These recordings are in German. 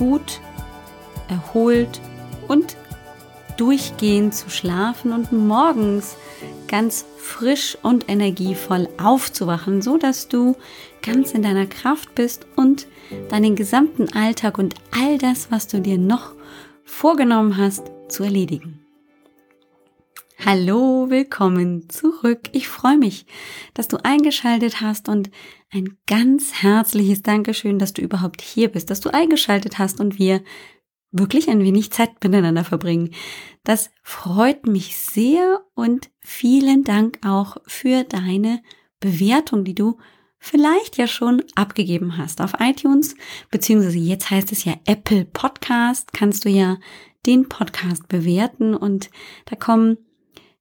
gut, erholt und durchgehend zu schlafen und morgens ganz frisch und energievoll aufzuwachen, so dass du ganz in deiner Kraft bist und deinen gesamten Alltag und all das, was du dir noch vorgenommen hast, zu erledigen. Hallo, willkommen zurück. Ich freue mich, dass du eingeschaltet hast und ein ganz herzliches Dankeschön, dass du überhaupt hier bist, dass du eingeschaltet hast und wir wirklich ein wenig Zeit miteinander verbringen. Das freut mich sehr und vielen Dank auch für deine Bewertung, die du vielleicht ja schon abgegeben hast auf iTunes, beziehungsweise jetzt heißt es ja Apple Podcast, kannst du ja den Podcast bewerten und da kommen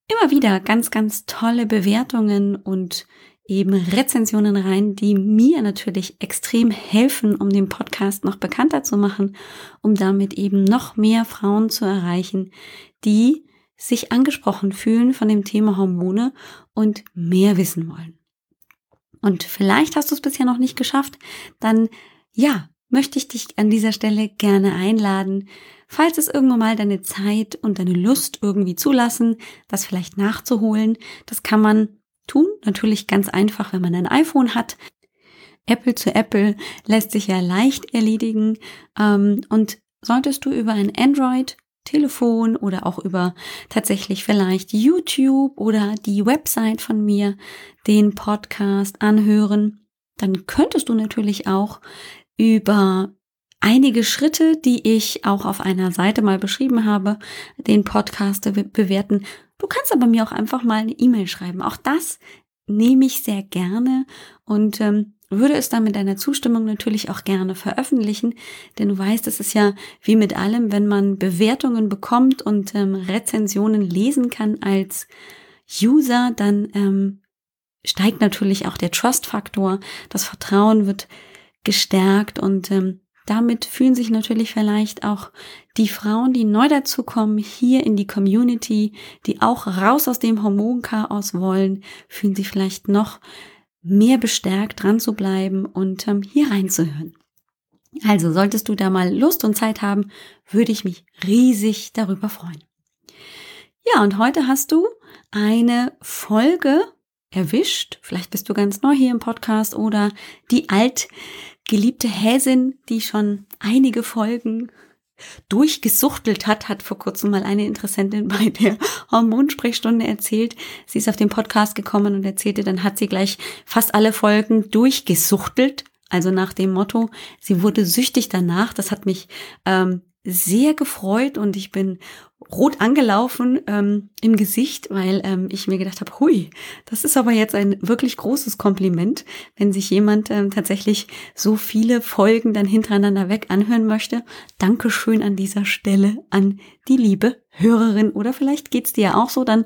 immer wieder ganz, ganz tolle Bewertungen und eben Rezensionen rein, die mir natürlich extrem helfen, um den Podcast noch bekannter zu machen, um damit eben noch mehr Frauen zu erreichen, die sich angesprochen fühlen von dem Thema Hormone und mehr wissen wollen. Und vielleicht hast du es bisher noch nicht geschafft, dann ja, möchte ich dich an dieser Stelle gerne einladen, falls es irgendwann mal deine Zeit und deine Lust irgendwie zulassen, das vielleicht nachzuholen. Das kann man tun, natürlich ganz einfach, wenn man ein iPhone hat. Apple zu Apple lässt sich ja leicht erledigen. Ähm, und solltest du über ein Android Telefon oder auch über tatsächlich vielleicht YouTube oder die Website von mir den Podcast anhören, dann könntest du natürlich auch über einige Schritte, die ich auch auf einer Seite mal beschrieben habe, den Podcast bewerten. Du kannst aber mir auch einfach mal eine E-Mail schreiben. Auch das nehme ich sehr gerne und ähm, würde es dann mit deiner Zustimmung natürlich auch gerne veröffentlichen, denn du weißt, es ist ja wie mit allem, wenn man Bewertungen bekommt und ähm, Rezensionen lesen kann als User, dann ähm, steigt natürlich auch der Trust-Faktor, das Vertrauen wird gestärkt und ähm, damit fühlen sich natürlich vielleicht auch die Frauen, die neu dazukommen, hier in die Community, die auch raus aus dem Hormonchaos wollen, fühlen sich vielleicht noch mehr bestärkt, dran zu bleiben und ähm, hier reinzuhören. Also solltest du da mal Lust und Zeit haben, würde ich mich riesig darüber freuen. Ja, und heute hast du eine Folge erwischt. Vielleicht bist du ganz neu hier im Podcast oder die altgeliebte Häsin, die schon einige Folgen durchgesuchtelt hat, hat vor kurzem mal eine Interessentin bei der Hormonsprechstunde erzählt. Sie ist auf den Podcast gekommen und erzählte, dann hat sie gleich fast alle Folgen durchgesuchtelt. Also nach dem Motto, sie wurde süchtig danach. Das hat mich ähm, sehr gefreut und ich bin rot angelaufen ähm, im Gesicht, weil ähm, ich mir gedacht habe, hui, das ist aber jetzt ein wirklich großes Kompliment, wenn sich jemand ähm, tatsächlich so viele Folgen dann hintereinander weg anhören möchte. Dankeschön an dieser Stelle an die liebe Hörerin oder vielleicht geht's dir ja auch so, dann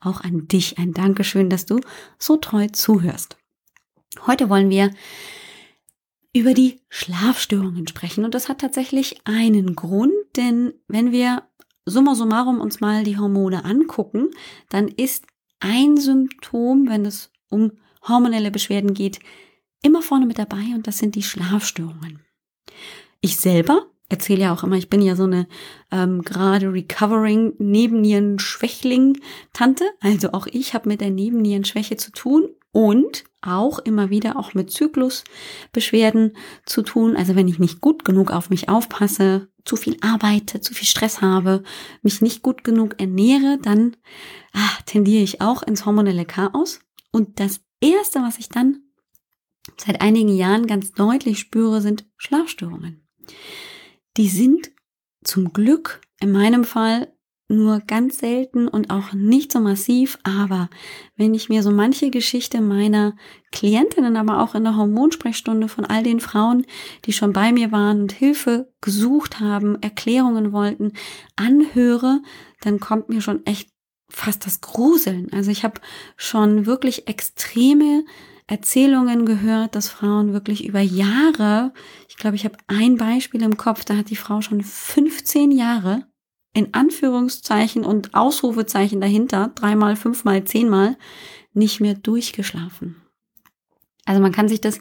auch an dich ein Dankeschön, dass du so treu zuhörst. Heute wollen wir über die Schlafstörungen sprechen. Und das hat tatsächlich einen Grund, denn wenn wir summa summarum uns mal die Hormone angucken, dann ist ein Symptom, wenn es um hormonelle Beschwerden geht, immer vorne mit dabei und das sind die Schlafstörungen. Ich selber erzähle ja auch immer, ich bin ja so eine ähm, gerade recovering Nebennierenschwächling-Tante. Also auch ich habe mit der Nebennierenschwäche zu tun und auch immer wieder auch mit Zyklusbeschwerden zu tun. Also wenn ich nicht gut genug auf mich aufpasse, zu viel arbeite, zu viel Stress habe, mich nicht gut genug ernähre, dann ah, tendiere ich auch ins hormonelle Chaos. Und das Erste, was ich dann seit einigen Jahren ganz deutlich spüre, sind Schlafstörungen. Die sind zum Glück in meinem Fall nur ganz selten und auch nicht so massiv, aber wenn ich mir so manche Geschichte meiner Klientinnen, aber auch in der Hormonsprechstunde von all den Frauen, die schon bei mir waren und Hilfe gesucht haben, Erklärungen wollten, anhöre, dann kommt mir schon echt fast das Gruseln. Also ich habe schon wirklich extreme Erzählungen gehört, dass Frauen wirklich über Jahre, ich glaube, ich habe ein Beispiel im Kopf, da hat die Frau schon 15 Jahre in Anführungszeichen und Ausrufezeichen dahinter, dreimal, fünfmal, zehnmal, nicht mehr durchgeschlafen. Also man kann sich das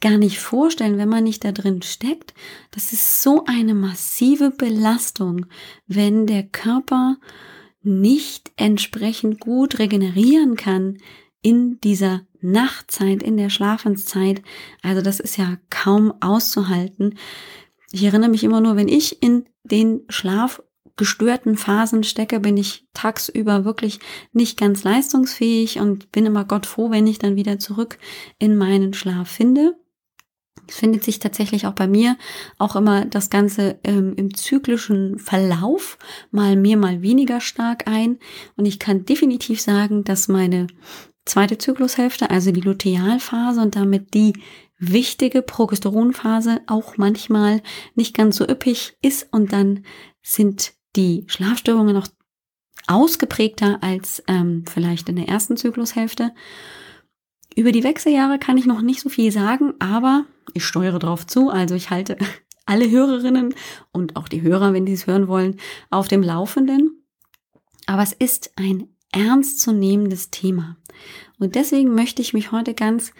gar nicht vorstellen, wenn man nicht da drin steckt. Das ist so eine massive Belastung, wenn der Körper nicht entsprechend gut regenerieren kann in dieser Nachtzeit, in der Schlafenszeit. Also das ist ja kaum auszuhalten. Ich erinnere mich immer nur, wenn ich in den Schlaf gestörten Phasen stecke, bin ich tagsüber wirklich nicht ganz leistungsfähig und bin immer Gott froh, wenn ich dann wieder zurück in meinen Schlaf finde. Es findet sich tatsächlich auch bei mir auch immer das Ganze ähm, im zyklischen Verlauf mal mehr, mal weniger stark ein. Und ich kann definitiv sagen, dass meine zweite Zyklushälfte, also die Lutealphase und damit die wichtige Progesteronphase auch manchmal nicht ganz so üppig ist und dann sind die Schlafstörungen noch ausgeprägter als ähm, vielleicht in der ersten Zyklushälfte. Über die Wechseljahre kann ich noch nicht so viel sagen, aber ich steuere darauf zu. Also ich halte alle Hörerinnen und auch die Hörer, wenn die es hören wollen, auf dem Laufenden. Aber es ist ein ernstzunehmendes Thema. Und deswegen möchte ich mich heute ganz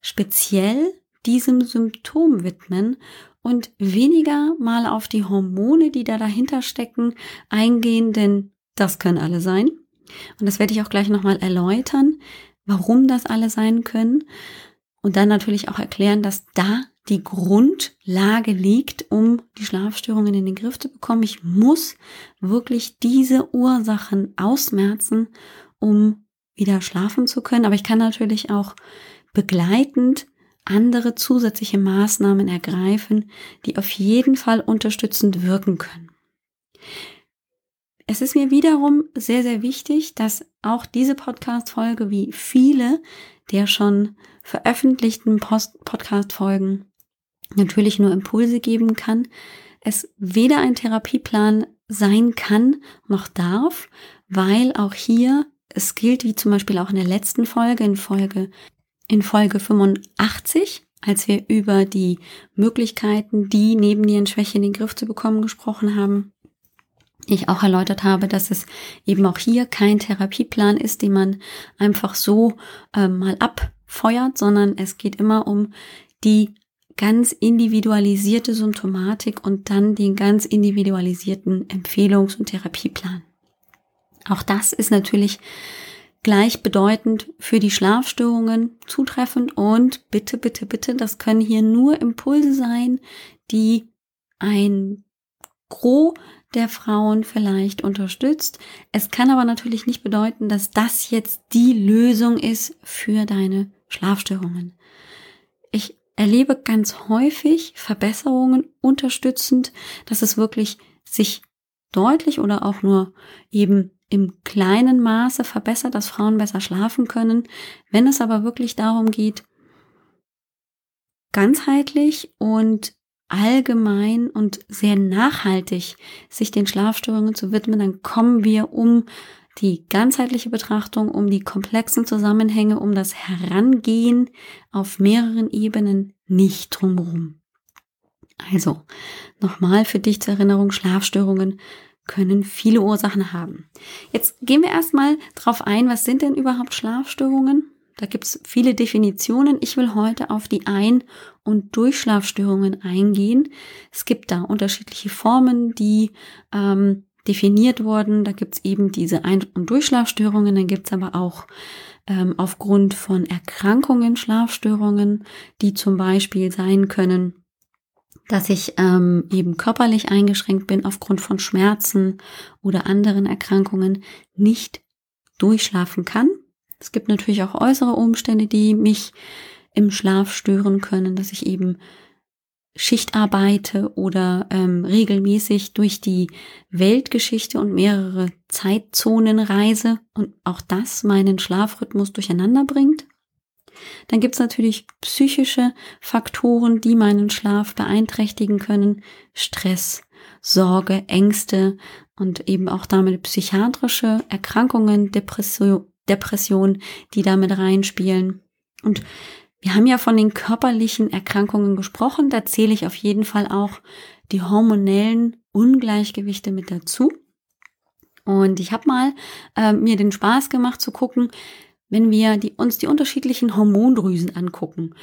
speziell diesem Symptom widmen und weniger mal auf die Hormone, die da dahinter stecken, eingehen, denn das können alle sein. Und das werde ich auch gleich nochmal erläutern, warum das alle sein können. Und dann natürlich auch erklären, dass da die Grundlage liegt, um die Schlafstörungen in den Griff zu bekommen. Ich muss wirklich diese Ursachen ausmerzen, um wieder schlafen zu können. Aber ich kann natürlich auch begleitend andere zusätzliche Maßnahmen ergreifen, die auf jeden Fall unterstützend wirken können. Es ist mir wiederum sehr, sehr wichtig, dass auch diese Podcast-Folge wie viele der schon veröffentlichten Podcast-Folgen natürlich nur Impulse geben kann, es weder ein Therapieplan sein kann noch darf, weil auch hier es gilt, wie zum Beispiel auch in der letzten Folge, in Folge in Folge 85, als wir über die Möglichkeiten, die Nebennierenschwäche in den Griff zu bekommen, gesprochen haben, ich auch erläutert habe, dass es eben auch hier kein Therapieplan ist, den man einfach so äh, mal abfeuert, sondern es geht immer um die ganz individualisierte Symptomatik und dann den ganz individualisierten Empfehlungs- und Therapieplan. Auch das ist natürlich gleichbedeutend für die Schlafstörungen zutreffend und bitte, bitte, bitte, das können hier nur Impulse sein, die ein Gros der Frauen vielleicht unterstützt. Es kann aber natürlich nicht bedeuten, dass das jetzt die Lösung ist für deine Schlafstörungen. Ich erlebe ganz häufig Verbesserungen unterstützend, dass es wirklich sich deutlich oder auch nur eben im kleinen Maße verbessert, dass Frauen besser schlafen können. Wenn es aber wirklich darum geht, ganzheitlich und allgemein und sehr nachhaltig sich den Schlafstörungen zu widmen, dann kommen wir um die ganzheitliche Betrachtung, um die komplexen Zusammenhänge, um das Herangehen auf mehreren Ebenen nicht drumherum. Also, nochmal für dich zur Erinnerung, Schlafstörungen können viele Ursachen haben. Jetzt gehen wir erstmal drauf ein, was sind denn überhaupt Schlafstörungen? Da gibt's viele Definitionen. Ich will heute auf die Ein- und Durchschlafstörungen eingehen. Es gibt da unterschiedliche Formen, die ähm, definiert wurden. Da gibt's eben diese Ein- und Durchschlafstörungen. Dann gibt's aber auch ähm, aufgrund von Erkrankungen Schlafstörungen, die zum Beispiel sein können dass ich ähm, eben körperlich eingeschränkt bin aufgrund von Schmerzen oder anderen Erkrankungen, nicht durchschlafen kann. Es gibt natürlich auch äußere Umstände, die mich im Schlaf stören können, dass ich eben Schicht arbeite oder ähm, regelmäßig durch die Weltgeschichte und mehrere Zeitzonen reise und auch das meinen Schlafrhythmus durcheinander bringt. Dann gibt's natürlich psychische Faktoren, die meinen Schlaf beeinträchtigen können. Stress, Sorge, Ängste und eben auch damit psychiatrische Erkrankungen, Depression, Depression, die damit reinspielen. Und wir haben ja von den körperlichen Erkrankungen gesprochen. Da zähle ich auf jeden Fall auch die hormonellen Ungleichgewichte mit dazu. Und ich habe mal äh, mir den Spaß gemacht zu gucken, wenn wir die, uns die unterschiedlichen Hormondrüsen angucken,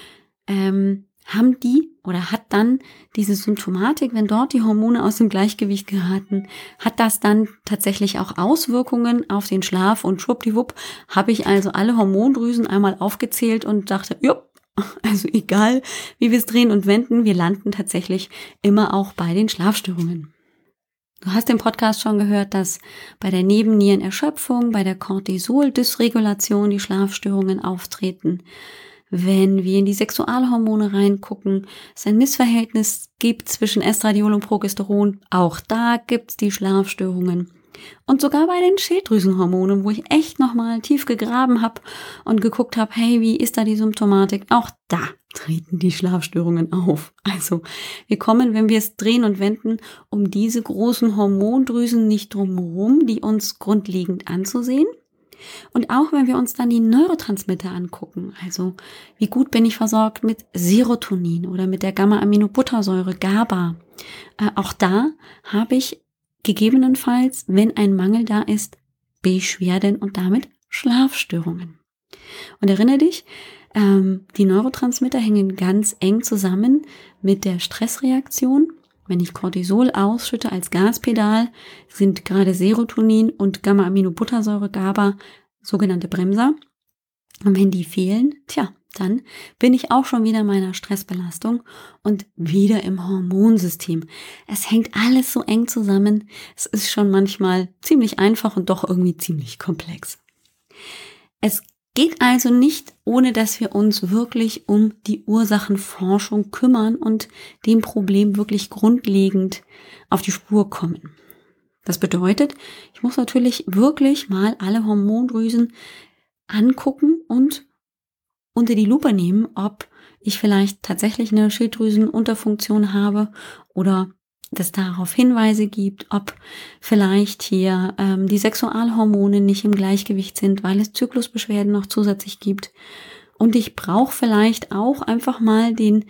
ähm, haben die oder hat dann diese Symptomatik, wenn dort die Hormone aus dem Gleichgewicht geraten, hat das dann tatsächlich auch Auswirkungen auf den Schlaf und schwuppdiwupp habe ich also alle Hormondrüsen einmal aufgezählt und dachte, ja, also egal, wie wir es drehen und wenden, wir landen tatsächlich immer auch bei den Schlafstörungen. Du hast im Podcast schon gehört, dass bei der Nebennierenerschöpfung, bei der Cortisol-Dysregulation die Schlafstörungen auftreten. Wenn wir in die Sexualhormone reingucken, es ein Missverhältnis gibt zwischen Estradiol und Progesteron, auch da gibt's die Schlafstörungen. Und sogar bei den Schilddrüsenhormonen, wo ich echt nochmal tief gegraben habe und geguckt habe, hey, wie ist da die Symptomatik? Auch da treten die Schlafstörungen auf. Also wir kommen, wenn wir es drehen und wenden, um diese großen Hormondrüsen nicht drumherum, die uns grundlegend anzusehen. Und auch wenn wir uns dann die Neurotransmitter angucken, also wie gut bin ich versorgt mit Serotonin oder mit der Gamma-Aminobuttersäure GABA, äh, auch da habe ich gegebenenfalls, wenn ein Mangel da ist, Beschwerden und damit Schlafstörungen. Und erinnere dich, ähm, die Neurotransmitter hängen ganz eng zusammen mit der Stressreaktion. Wenn ich Cortisol ausschütte als Gaspedal, sind gerade Serotonin und Gamma-Aminobuttersäure, GABA sogenannte Bremser. Und wenn die fehlen, tja, dann bin ich auch schon wieder in meiner Stressbelastung und wieder im Hormonsystem. Es hängt alles so eng zusammen. Es ist schon manchmal ziemlich einfach und doch irgendwie ziemlich komplex. Es geht also nicht, ohne dass wir uns wirklich um die Ursachenforschung kümmern und dem Problem wirklich grundlegend auf die Spur kommen. Das bedeutet, ich muss natürlich wirklich mal alle Hormondrüsen angucken und unter die Lupe nehmen, ob ich vielleicht tatsächlich eine Schilddrüsenunterfunktion habe oder das darauf Hinweise gibt, ob vielleicht hier ähm, die Sexualhormone nicht im Gleichgewicht sind, weil es Zyklusbeschwerden noch zusätzlich gibt. Und ich brauche vielleicht auch einfach mal den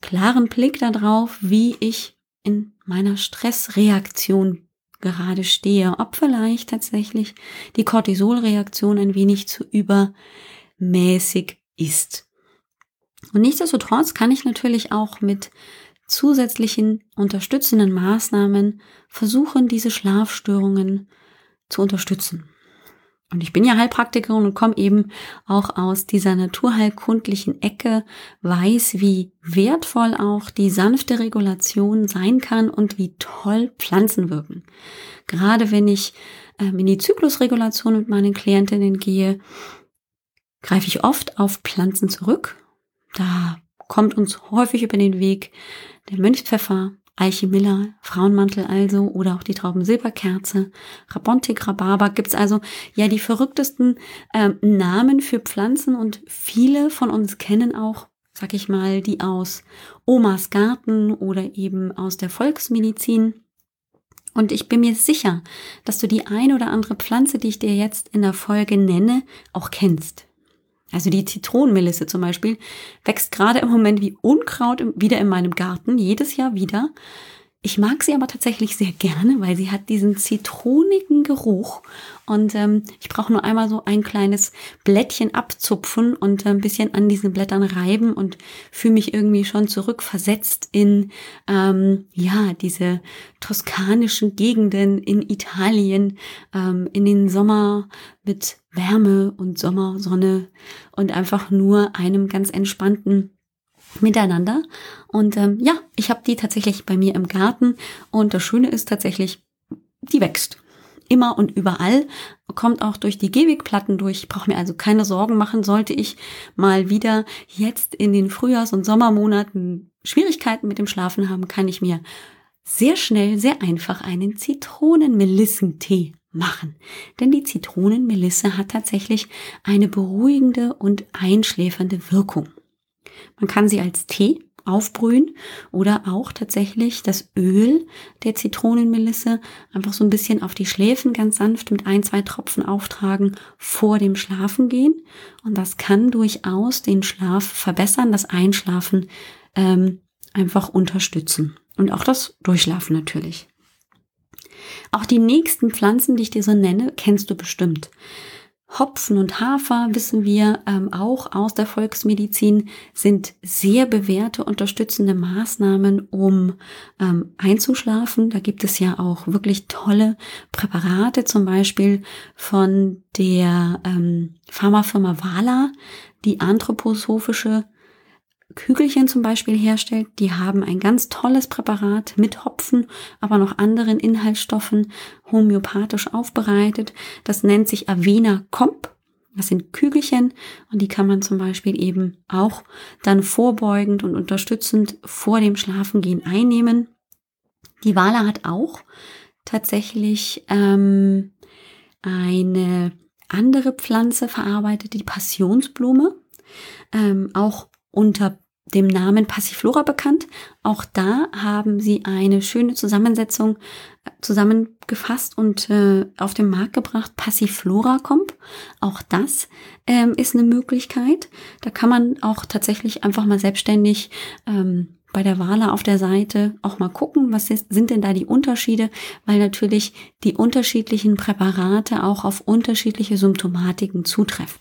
klaren Blick darauf, wie ich in meiner Stressreaktion gerade stehe, ob vielleicht tatsächlich die Cortisolreaktion ein wenig zu übermäßig ist. Und nichtsdestotrotz kann ich natürlich auch mit zusätzlichen unterstützenden Maßnahmen versuchen, diese Schlafstörungen zu unterstützen. Und ich bin ja Heilpraktikerin und komme eben auch aus dieser naturheilkundlichen Ecke, weiß, wie wertvoll auch die sanfte Regulation sein kann und wie toll Pflanzen wirken. Gerade wenn ich ähm, in die Zyklusregulation mit meinen Klientinnen gehe, greife ich oft auf Pflanzen zurück. Da kommt uns häufig über den Weg der Mönchspfeffer, Eiche Miller, Frauenmantel also oder auch die Traubensilberkerze, Rabontik, Rhabarber gibt's also ja die verrücktesten äh, Namen für Pflanzen und viele von uns kennen auch, sag ich mal, die aus Omas Garten oder eben aus der Volksmedizin. Und ich bin mir sicher, dass du die ein oder andere Pflanze, die ich dir jetzt in der Folge nenne, auch kennst. Also die Zitronenmelisse zum Beispiel wächst gerade im Moment wie Unkraut wieder in meinem Garten, jedes Jahr wieder. Ich mag sie aber tatsächlich sehr gerne, weil sie hat diesen zitronigen Geruch. Und ähm, ich brauche nur einmal so ein kleines Blättchen abzupfen und ein bisschen an diesen Blättern reiben und fühle mich irgendwie schon zurückversetzt in ähm, ja diese toskanischen Gegenden in Italien ähm, in den Sommer mit Wärme und Sommersonne und einfach nur einem ganz entspannten miteinander. Und ähm, ja, ich habe die tatsächlich bei mir im Garten und das Schöne ist tatsächlich, die wächst. immer und überall, kommt auch durch die Gehwegplatten durch. Ich brauche mir also keine Sorgen machen, sollte ich mal wieder jetzt in den Frühjahrs- und Sommermonaten Schwierigkeiten mit dem Schlafen haben, kann ich mir sehr schnell, sehr einfach einen Zitronenmelissentee machen. Denn die Zitronenmelisse hat tatsächlich eine beruhigende und einschläfernde Wirkung. Man kann sie als Tee aufbrühen oder auch tatsächlich das Öl der Zitronenmelisse einfach so ein bisschen auf die Schläfen ganz sanft mit ein, zwei Tropfen auftragen vor dem Schlafen gehen. Und das kann durchaus den Schlaf verbessern, das Einschlafen ähm, einfach unterstützen. Und auch das Durchschlafen natürlich. Auch die nächsten Pflanzen, die ich dir so nenne, kennst du bestimmt. Hopfen und Hafer, wissen wir ähm, auch aus der Volksmedizin, sind sehr bewährte unterstützende Maßnahmen, um ähm, einzuschlafen. Da gibt es ja auch wirklich tolle Präparate, zum Beispiel von der ähm, Pharmafirma Vala, die anthroposophische Kügelchen zum Beispiel herstellt, die haben ein ganz tolles Präparat mit Hopfen, aber noch anderen Inhaltsstoffen homöopathisch aufbereitet. Das nennt sich Avena Comp. Das sind Kügelchen und die kann man zum Beispiel eben auch dann vorbeugend und unterstützend vor dem Schlafengehen einnehmen. Die Wala hat auch tatsächlich ähm, eine andere Pflanze verarbeitet, die Passionsblume. Ähm, auch unter dem Namen Passiflora bekannt. Auch da haben sie eine schöne Zusammensetzung äh, zusammengefasst und äh, auf den Markt gebracht. Passiflora Comp. Auch das ähm, ist eine Möglichkeit. Da kann man auch tatsächlich einfach mal selbstständig ähm, bei der Wale auf der Seite auch mal gucken, was ist, sind denn da die Unterschiede, weil natürlich die unterschiedlichen Präparate auch auf unterschiedliche Symptomatiken zutreffen.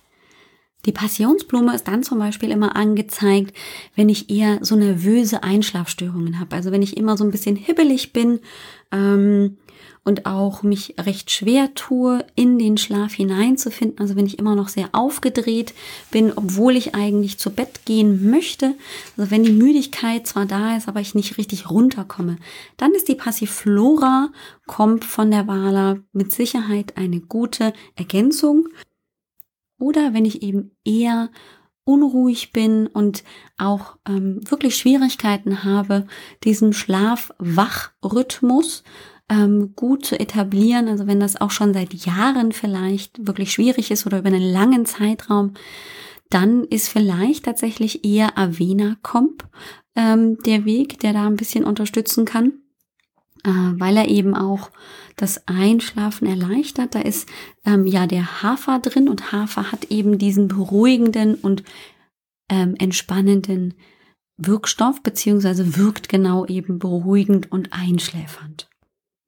Die Passionsblume ist dann zum Beispiel immer angezeigt, wenn ich eher so nervöse Einschlafstörungen habe. Also wenn ich immer so ein bisschen hibbelig bin ähm, und auch mich recht schwer tue, in den Schlaf hineinzufinden. Also wenn ich immer noch sehr aufgedreht bin, obwohl ich eigentlich zu Bett gehen möchte. Also wenn die Müdigkeit zwar da ist, aber ich nicht richtig runterkomme. Dann ist die Passiflora, kommt von der Wala mit Sicherheit eine gute Ergänzung. Oder wenn ich eben eher unruhig bin und auch ähm, wirklich Schwierigkeiten habe, diesen Schlaf-Wach-Rhythmus ähm, gut zu etablieren, also wenn das auch schon seit Jahren vielleicht wirklich schwierig ist oder über einen langen Zeitraum, dann ist vielleicht tatsächlich eher Avena Comp ähm, der Weg, der da ein bisschen unterstützen kann, weil er eben auch das Einschlafen erleichtert. Da ist ähm, ja der Hafer drin und Hafer hat eben diesen beruhigenden und ähm, entspannenden Wirkstoff, beziehungsweise wirkt genau eben beruhigend und einschläfernd.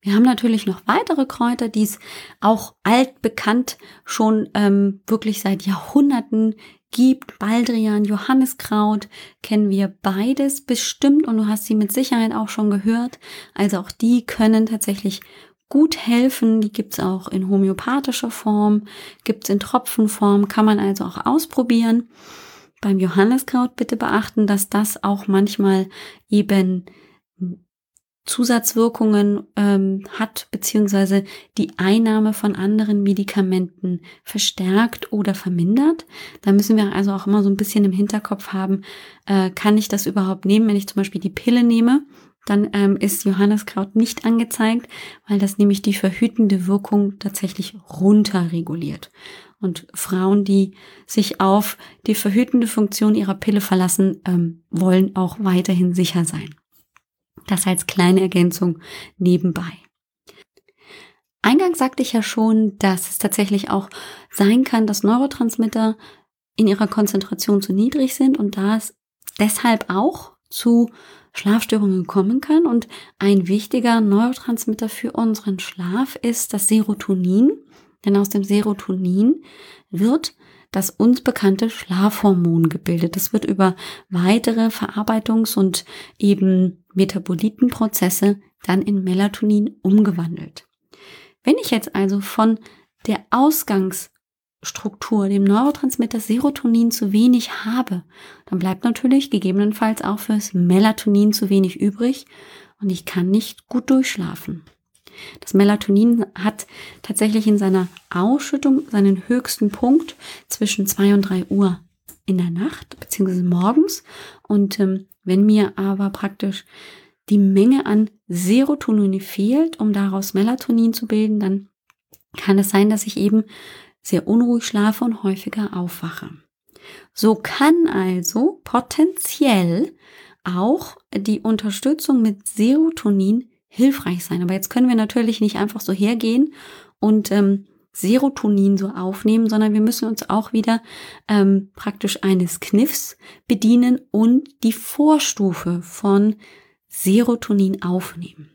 Wir haben natürlich noch weitere Kräuter, die es auch altbekannt schon ähm, wirklich seit Jahrhunderten gibt. Baldrian, Johanniskraut kennen wir beides bestimmt und du hast sie mit Sicherheit auch schon gehört. Also auch die können tatsächlich gut helfen. Die gibt's auch in homöopathischer Form, gibt's in Tropfenform, kann man also auch ausprobieren. Beim Johanneskraut bitte beachten, dass das auch manchmal eben Zusatzwirkungen ähm, hat, beziehungsweise die Einnahme von anderen Medikamenten verstärkt oder vermindert. Da müssen wir also auch immer so ein bisschen im Hinterkopf haben, äh, kann ich das überhaupt nehmen, wenn ich zum Beispiel die Pille nehme dann ähm, ist Johanneskraut nicht angezeigt, weil das nämlich die verhütende Wirkung tatsächlich runterreguliert. Und Frauen, die sich auf die verhütende Funktion ihrer Pille verlassen, ähm, wollen auch weiterhin sicher sein. Das als kleine Ergänzung nebenbei. Eingangs sagte ich ja schon, dass es tatsächlich auch sein kann, dass Neurotransmitter in ihrer Konzentration zu niedrig sind und da es deshalb auch zu Schlafstörungen kommen kann. Und ein wichtiger Neurotransmitter für unseren Schlaf ist das Serotonin. Denn aus dem Serotonin wird das uns bekannte Schlafhormon gebildet. Das wird über weitere Verarbeitungs- und eben Metabolitenprozesse dann in Melatonin umgewandelt. Wenn ich jetzt also von der Ausgangs Struktur, dem Neurotransmitter Serotonin zu wenig habe, dann bleibt natürlich gegebenenfalls auch fürs Melatonin zu wenig übrig und ich kann nicht gut durchschlafen. Das Melatonin hat tatsächlich in seiner Ausschüttung seinen höchsten Punkt zwischen zwei und drei Uhr in der Nacht beziehungsweise morgens. Und ähm, wenn mir aber praktisch die Menge an Serotonin fehlt, um daraus Melatonin zu bilden, dann kann es sein, dass ich eben sehr unruhig schlafe und häufiger aufwache. So kann also potenziell auch die Unterstützung mit Serotonin hilfreich sein. Aber jetzt können wir natürlich nicht einfach so hergehen und ähm, Serotonin so aufnehmen, sondern wir müssen uns auch wieder ähm, praktisch eines Kniffs bedienen und die Vorstufe von Serotonin aufnehmen.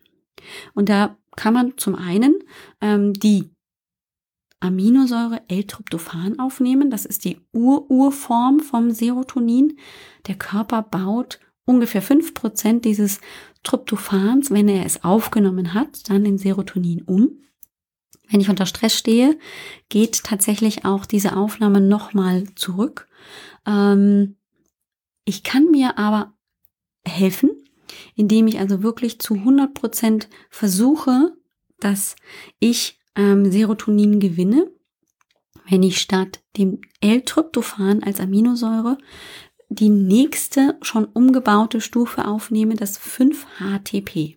Und da kann man zum einen ähm, die Aminosäure L-Tryptophan aufnehmen. Das ist die Ur-Urform vom Serotonin. Der Körper baut ungefähr fünf Prozent dieses Tryptophans, wenn er es aufgenommen hat, dann in Serotonin um. Wenn ich unter Stress stehe, geht tatsächlich auch diese Aufnahme nochmal zurück. Ähm, ich kann mir aber helfen, indem ich also wirklich zu 100 Prozent versuche, dass ich ähm, Serotonin gewinne, wenn ich statt dem L-Tryptophan als Aminosäure die nächste schon umgebaute Stufe aufnehme, das 5-HTP.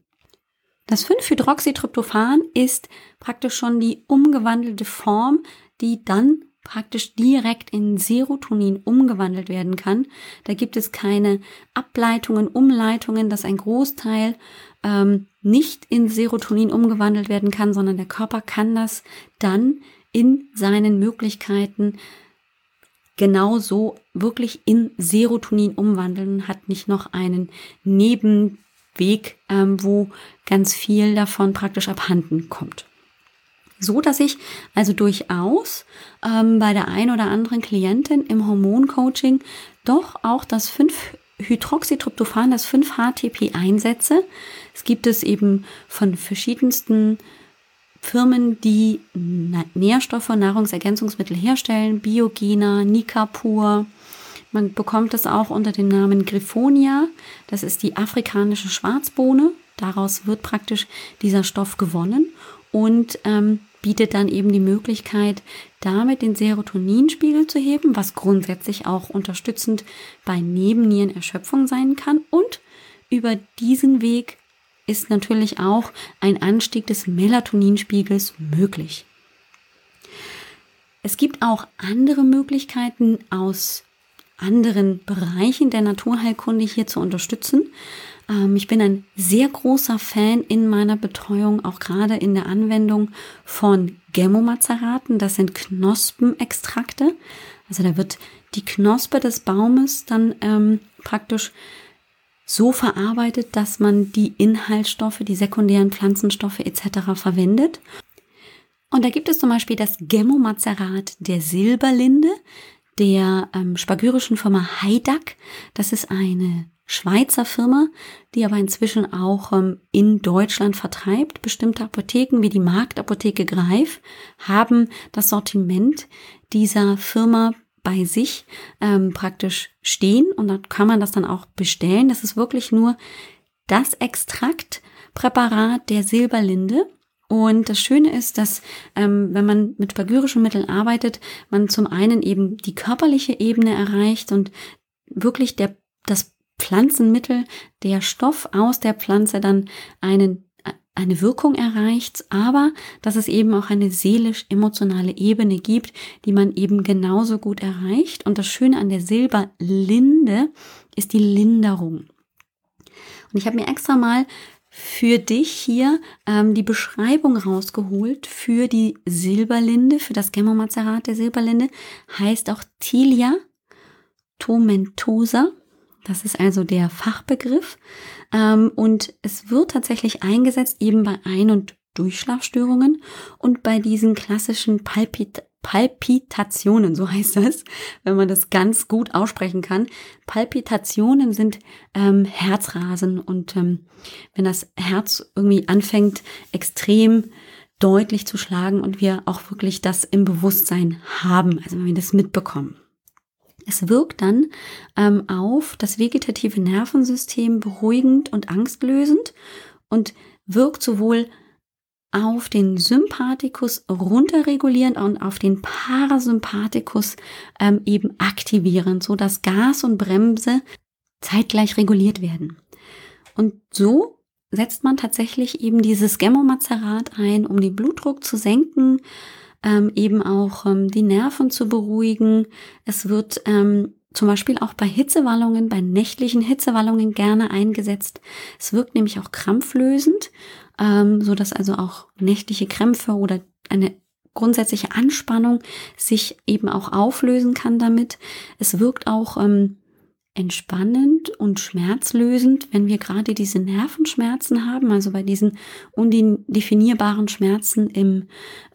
Das 5-Hydroxytryptophan ist praktisch schon die umgewandelte Form, die dann praktisch direkt in Serotonin umgewandelt werden kann. Da gibt es keine Ableitungen, Umleitungen, dass ein Großteil ähm, nicht in Serotonin umgewandelt werden kann, sondern der Körper kann das dann in seinen Möglichkeiten genauso wirklich in Serotonin umwandeln hat nicht noch einen Nebenweg, ähm, wo ganz viel davon praktisch abhanden kommt. So dass ich also durchaus ähm, bei der ein oder anderen Klientin im Hormoncoaching doch auch das 5-Hydroxytryptophan, das 5-HTP einsetze. Es gibt es eben von verschiedensten Firmen, die Nährstoffe, Nahrungsergänzungsmittel herstellen, Biogena, Nikapur. Man bekommt es auch unter dem Namen Griffonia. Das ist die afrikanische Schwarzbohne. Daraus wird praktisch dieser Stoff gewonnen und ähm, bietet dann eben die Möglichkeit, damit den Serotoninspiegel zu heben, was grundsätzlich auch unterstützend bei Nebennierenerschöpfung sein kann. Und über diesen Weg ist natürlich auch ein Anstieg des Melatoninspiegels möglich. Es gibt auch andere Möglichkeiten aus anderen Bereichen der Naturheilkunde hier zu unterstützen. Ähm, ich bin ein sehr großer Fan in meiner Betreuung, auch gerade in der Anwendung von Gemomazeraten. Das sind Knospenextrakte. Also da wird die Knospe des Baumes dann ähm, praktisch so verarbeitet, dass man die Inhaltsstoffe, die sekundären Pflanzenstoffe etc. verwendet. Und da gibt es zum Beispiel das Gemmomazerat der Silberlinde der ähm, spagyrischen Firma Heidak. Das ist eine Schweizer Firma, die aber inzwischen auch ähm, in Deutschland vertreibt. Bestimmte Apotheken wie die Marktapotheke Greif haben das Sortiment dieser Firma bei sich ähm, praktisch stehen und dann kann man das dann auch bestellen. Das ist wirklich nur das Extraktpräparat der Silberlinde. Und das Schöne ist, dass ähm, wenn man mit pagyrischen Mitteln arbeitet, man zum einen eben die körperliche Ebene erreicht und wirklich der, das Pflanzenmittel, der Stoff aus der Pflanze dann einen eine Wirkung erreicht, aber dass es eben auch eine seelisch-emotionale Ebene gibt, die man eben genauso gut erreicht. Und das Schöne an der Silberlinde ist die Linderung. Und ich habe mir extra mal für dich hier ähm, die Beschreibung rausgeholt für die Silberlinde, für das Gemmomazerat der Silberlinde. Heißt auch Tilia tomentosa. Das ist also der Fachbegriff. Ähm, und es wird tatsächlich eingesetzt eben bei Ein- und Durchschlafstörungen und bei diesen klassischen Palpit Palpitationen, so heißt das, wenn man das ganz gut aussprechen kann. Palpitationen sind ähm, Herzrasen und ähm, wenn das Herz irgendwie anfängt, extrem deutlich zu schlagen und wir auch wirklich das im Bewusstsein haben, also wenn wir das mitbekommen. Es wirkt dann ähm, auf das vegetative Nervensystem beruhigend und angstlösend und wirkt sowohl auf den Sympathikus runterregulierend und auf den Parasympathikus ähm, eben aktivierend, so dass Gas und Bremse zeitgleich reguliert werden. Und so setzt man tatsächlich eben dieses Gemmomazerat ein, um den Blutdruck zu senken, ähm, eben auch ähm, die Nerven zu beruhigen. Es wird ähm, zum Beispiel auch bei Hitzewallungen, bei nächtlichen Hitzewallungen gerne eingesetzt. Es wirkt nämlich auch krampflösend, ähm, so dass also auch nächtliche Krämpfe oder eine grundsätzliche Anspannung sich eben auch auflösen kann damit. Es wirkt auch ähm, entspannend und schmerzlösend, wenn wir gerade diese Nervenschmerzen haben, also bei diesen undefinierbaren Schmerzen im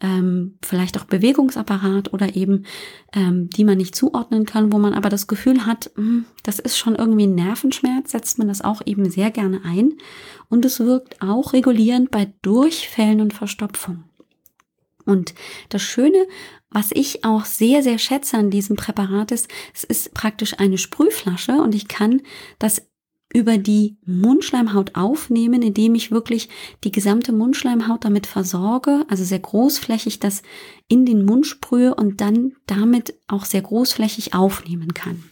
ähm, vielleicht auch Bewegungsapparat oder eben ähm, die man nicht zuordnen kann, wo man aber das Gefühl hat, mh, hm, das ist schon irgendwie ein Nervenschmerz, setzt man das auch eben sehr gerne ein und es wirkt auch regulierend bei Durchfällen und Verstopfung. Und das Schöne was ich auch sehr, sehr schätze an diesem Präparat ist, es ist praktisch eine Sprühflasche und ich kann das über die Mundschleimhaut aufnehmen, indem ich wirklich die gesamte Mundschleimhaut damit versorge, also sehr großflächig das in den Mund sprühe und dann damit auch sehr großflächig aufnehmen kann.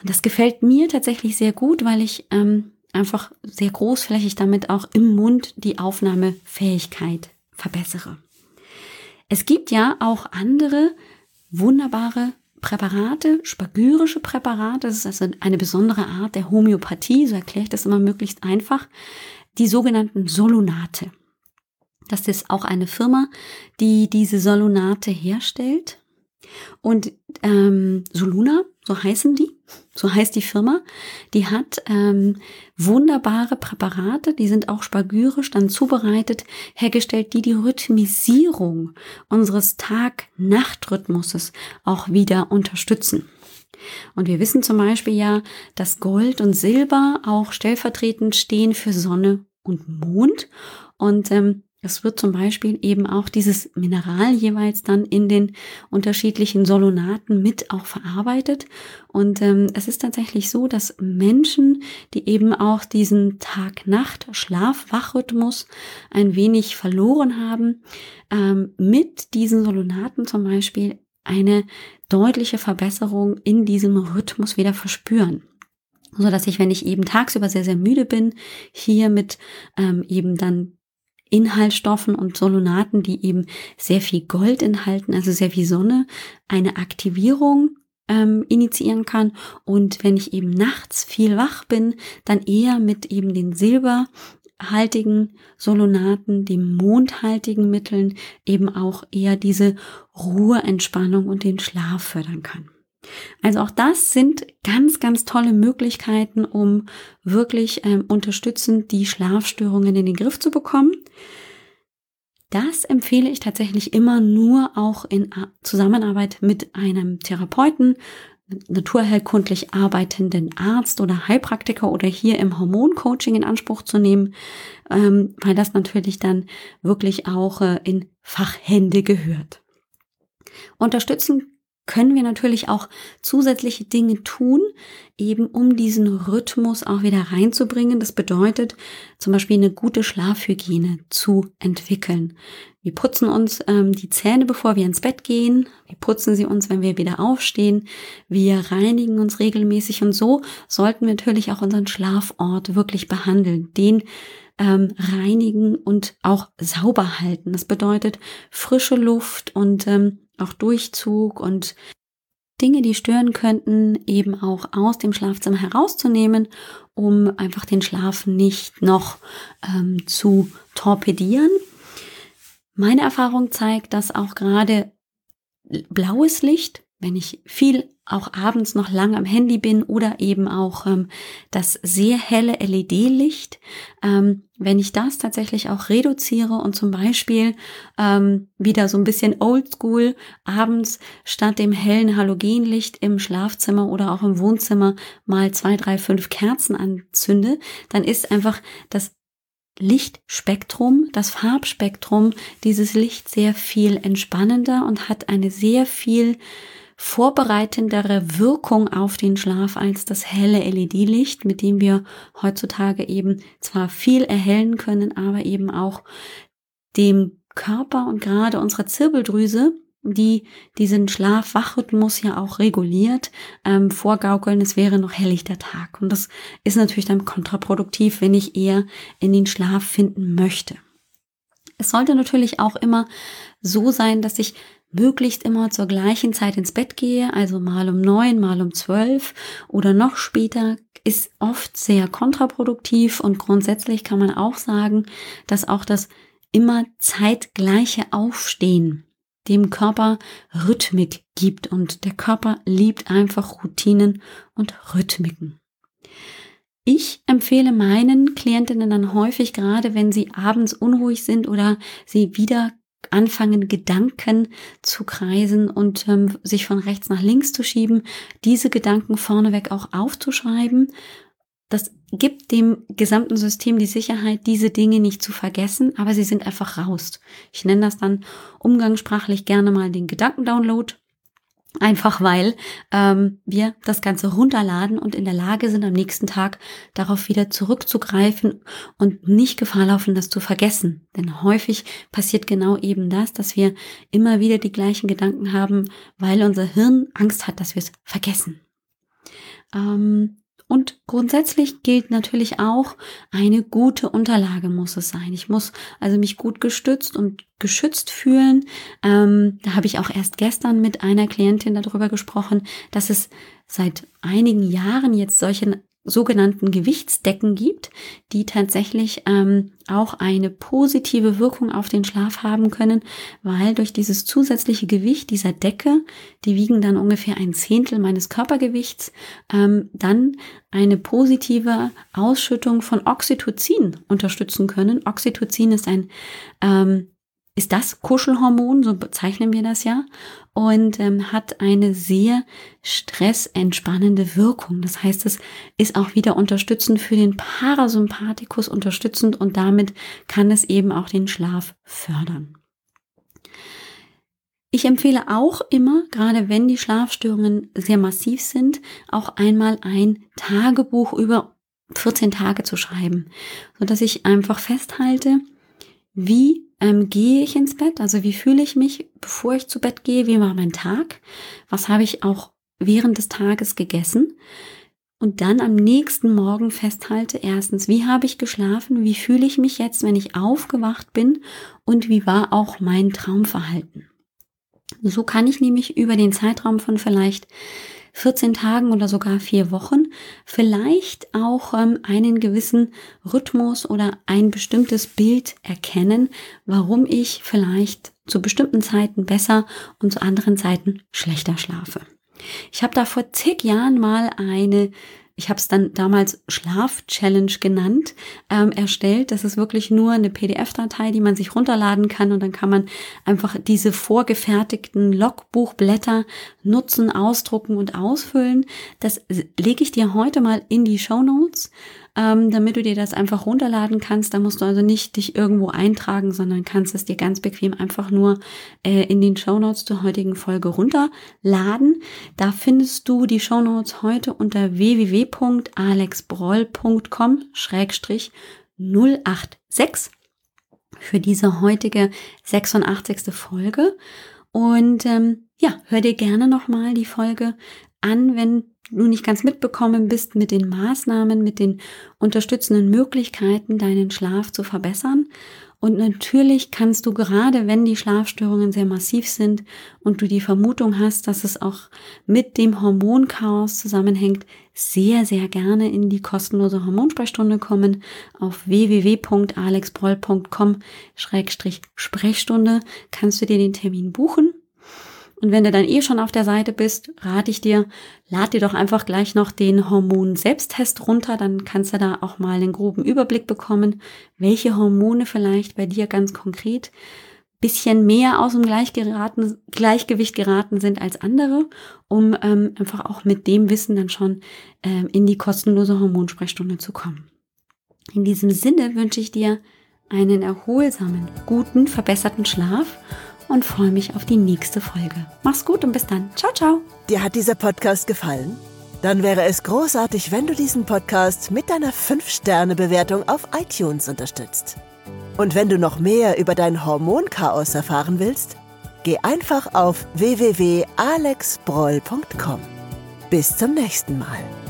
Und das gefällt mir tatsächlich sehr gut, weil ich ähm, einfach sehr großflächig damit auch im Mund die Aufnahmefähigkeit verbessere. Es gibt ja auch andere wunderbare Präparate, spagyrische Präparate, das ist also eine besondere Art der Homöopathie, so erkläre ich das immer möglichst einfach, die sogenannten Solonate. Das ist auch eine Firma, die diese Solonate herstellt. Und ähm, Soluna, so heißen die, so heißt die Firma, die hat ähm, wunderbare Präparate, die sind auch spagyrisch dann zubereitet, hergestellt, die die Rhythmisierung unseres Tag-Nacht-Rhythmuses auch wieder unterstützen. Und wir wissen zum Beispiel ja, dass Gold und Silber auch stellvertretend stehen für Sonne und Mond. Und ähm, es wird zum Beispiel eben auch dieses Mineral jeweils dann in den unterschiedlichen Solonaten mit auch verarbeitet. Und ähm, es ist tatsächlich so, dass Menschen, die eben auch diesen Tag-Nacht-Schlaf-Wach-Rhythmus ein wenig verloren haben, ähm, mit diesen Solonaten zum Beispiel eine deutliche Verbesserung in diesem Rhythmus wieder verspüren so dass ich, wenn ich eben tagsüber sehr, sehr müde bin, hier mit ähm, eben dann Inhaltsstoffen und Solonaten, die eben sehr viel Gold enthalten, also sehr viel Sonne, eine Aktivierung ähm, initiieren kann. Und wenn ich eben nachts viel wach bin, dann eher mit eben den silberhaltigen Solonaten, den mondhaltigen Mitteln eben auch eher diese Ruhe, Entspannung und den Schlaf fördern kann. Also auch das sind ganz, ganz tolle Möglichkeiten, um wirklich ähm, unterstützend die Schlafstörungen in den Griff zu bekommen. Das empfehle ich tatsächlich immer nur auch in Zusammenarbeit mit einem Therapeuten, naturheilkundlich arbeitenden Arzt oder Heilpraktiker oder hier im Hormoncoaching in Anspruch zu nehmen, ähm, weil das natürlich dann wirklich auch äh, in Fachhände gehört. Unterstützen können wir natürlich auch zusätzliche Dinge tun, eben um diesen Rhythmus auch wieder reinzubringen. Das bedeutet zum Beispiel eine gute Schlafhygiene zu entwickeln. Wir putzen uns ähm, die Zähne, bevor wir ins Bett gehen. Wir putzen sie uns, wenn wir wieder aufstehen. Wir reinigen uns regelmäßig und so sollten wir natürlich auch unseren Schlafort wirklich behandeln. Den ähm, reinigen und auch sauber halten. Das bedeutet frische Luft und ähm, auch Durchzug und Dinge, die stören könnten, eben auch aus dem Schlafzimmer herauszunehmen, um einfach den Schlaf nicht noch ähm, zu torpedieren. Meine Erfahrung zeigt, dass auch gerade blaues Licht, wenn ich viel auch abends noch lang am Handy bin oder eben auch ähm, das sehr helle LED-Licht, ähm, wenn ich das tatsächlich auch reduziere und zum Beispiel ähm, wieder so ein bisschen oldschool abends statt dem hellen Halogenlicht im Schlafzimmer oder auch im Wohnzimmer mal zwei, drei, fünf Kerzen anzünde, dann ist einfach das Lichtspektrum, das Farbspektrum dieses Licht sehr viel entspannender und hat eine sehr viel vorbereitendere Wirkung auf den Schlaf als das helle LED-Licht, mit dem wir heutzutage eben zwar viel erhellen können, aber eben auch dem Körper und gerade unserer Zirbeldrüse die diesen Schlaf-Wach-Rhythmus ja auch reguliert, ähm, vorgaukeln, es wäre noch helllichter Tag. Und das ist natürlich dann kontraproduktiv, wenn ich eher in den Schlaf finden möchte. Es sollte natürlich auch immer so sein, dass ich möglichst immer zur gleichen Zeit ins Bett gehe, also mal um neun, mal um zwölf oder noch später, ist oft sehr kontraproduktiv und grundsätzlich kann man auch sagen, dass auch das immer zeitgleiche Aufstehen dem Körper Rhythmik gibt und der Körper liebt einfach Routinen und Rhythmiken. Ich empfehle meinen Klientinnen dann häufig, gerade wenn sie abends unruhig sind oder sie wieder anfangen, Gedanken zu kreisen und ähm, sich von rechts nach links zu schieben, diese Gedanken vorneweg auch aufzuschreiben das gibt dem gesamten System die Sicherheit, diese Dinge nicht zu vergessen, aber sie sind einfach raus. Ich nenne das dann umgangssprachlich gerne mal den Gedankendownload. Einfach weil ähm, wir das Ganze runterladen und in der Lage sind, am nächsten Tag darauf wieder zurückzugreifen und nicht Gefahr laufen, das zu vergessen. Denn häufig passiert genau eben das, dass wir immer wieder die gleichen Gedanken haben, weil unser Hirn Angst hat, dass wir es vergessen. Ähm, und grundsätzlich gilt natürlich auch, eine gute Unterlage muss es sein. Ich muss also mich gut gestützt und geschützt fühlen. Ähm, da habe ich auch erst gestern mit einer Klientin darüber gesprochen, dass es seit einigen Jahren jetzt solche sogenannten Gewichtsdecken gibt, die tatsächlich ähm, auch eine positive Wirkung auf den Schlaf haben können, weil durch dieses zusätzliche Gewicht dieser Decke, die wiegen dann ungefähr ein Zehntel meines Körpergewichts, ähm, dann eine positive Ausschüttung von Oxytocin unterstützen können. Oxytocin ist ein ähm, ist das Kuschelhormon, so bezeichnen wir das ja, und ähm, hat eine sehr stressentspannende Wirkung. Das heißt, es ist auch wieder unterstützend für den Parasympathikus unterstützend und damit kann es eben auch den Schlaf fördern. Ich empfehle auch immer, gerade wenn die Schlafstörungen sehr massiv sind, auch einmal ein Tagebuch über 14 Tage zu schreiben, so dass ich einfach festhalte, wie ähm, gehe ich ins Bett? Also wie fühle ich mich, bevor ich zu Bett gehe? Wie war mein Tag? Was habe ich auch während des Tages gegessen? Und dann am nächsten Morgen festhalte, erstens, wie habe ich geschlafen? Wie fühle ich mich jetzt, wenn ich aufgewacht bin? Und wie war auch mein Traumverhalten? So kann ich nämlich über den Zeitraum von vielleicht 14 Tagen oder sogar vier Wochen vielleicht auch ähm, einen gewissen Rhythmus oder ein bestimmtes Bild erkennen, warum ich vielleicht zu bestimmten Zeiten besser und zu anderen Zeiten schlechter schlafe. Ich habe da vor zig Jahren mal eine ich habe es dann damals Schlaf-Challenge genannt, ähm, erstellt. Das ist wirklich nur eine PDF-Datei, die man sich runterladen kann und dann kann man einfach diese vorgefertigten Logbuchblätter nutzen, ausdrucken und ausfüllen. Das lege ich dir heute mal in die Show Notes ähm, damit du dir das einfach runterladen kannst. Da musst du also nicht dich irgendwo eintragen, sondern kannst es dir ganz bequem einfach nur äh, in den Show Notes zur heutigen Folge runterladen. Da findest du die Show Notes heute unter www.alexbroll.com 086 für diese heutige 86. Folge. Und ähm, ja, hör dir gerne nochmal die Folge an, wenn du nicht ganz mitbekommen bist mit den Maßnahmen, mit den unterstützenden Möglichkeiten, deinen Schlaf zu verbessern. Und natürlich kannst du gerade, wenn die Schlafstörungen sehr massiv sind und du die Vermutung hast, dass es auch mit dem Hormonchaos zusammenhängt, sehr, sehr gerne in die kostenlose Hormonsprechstunde kommen auf www.alexbroll.com-sprechstunde kannst du dir den Termin buchen und wenn du dann eh schon auf der Seite bist, rate ich dir, lad dir doch einfach gleich noch den Hormon-Selbsttest runter, dann kannst du da auch mal einen groben Überblick bekommen, welche Hormone vielleicht bei dir ganz konkret bisschen mehr aus dem geraten, Gleichgewicht geraten sind als andere, um ähm, einfach auch mit dem Wissen dann schon ähm, in die kostenlose Hormonsprechstunde zu kommen. In diesem Sinne wünsche ich dir einen erholsamen, guten, verbesserten Schlaf und freue mich auf die nächste Folge. Mach's gut und bis dann. Ciao, ciao. Dir hat dieser Podcast gefallen? Dann wäre es großartig, wenn du diesen Podcast mit deiner 5-Sterne-Bewertung auf iTunes unterstützt. Und wenn du noch mehr über dein Hormonchaos erfahren willst, geh einfach auf www.alexbroll.com. Bis zum nächsten Mal.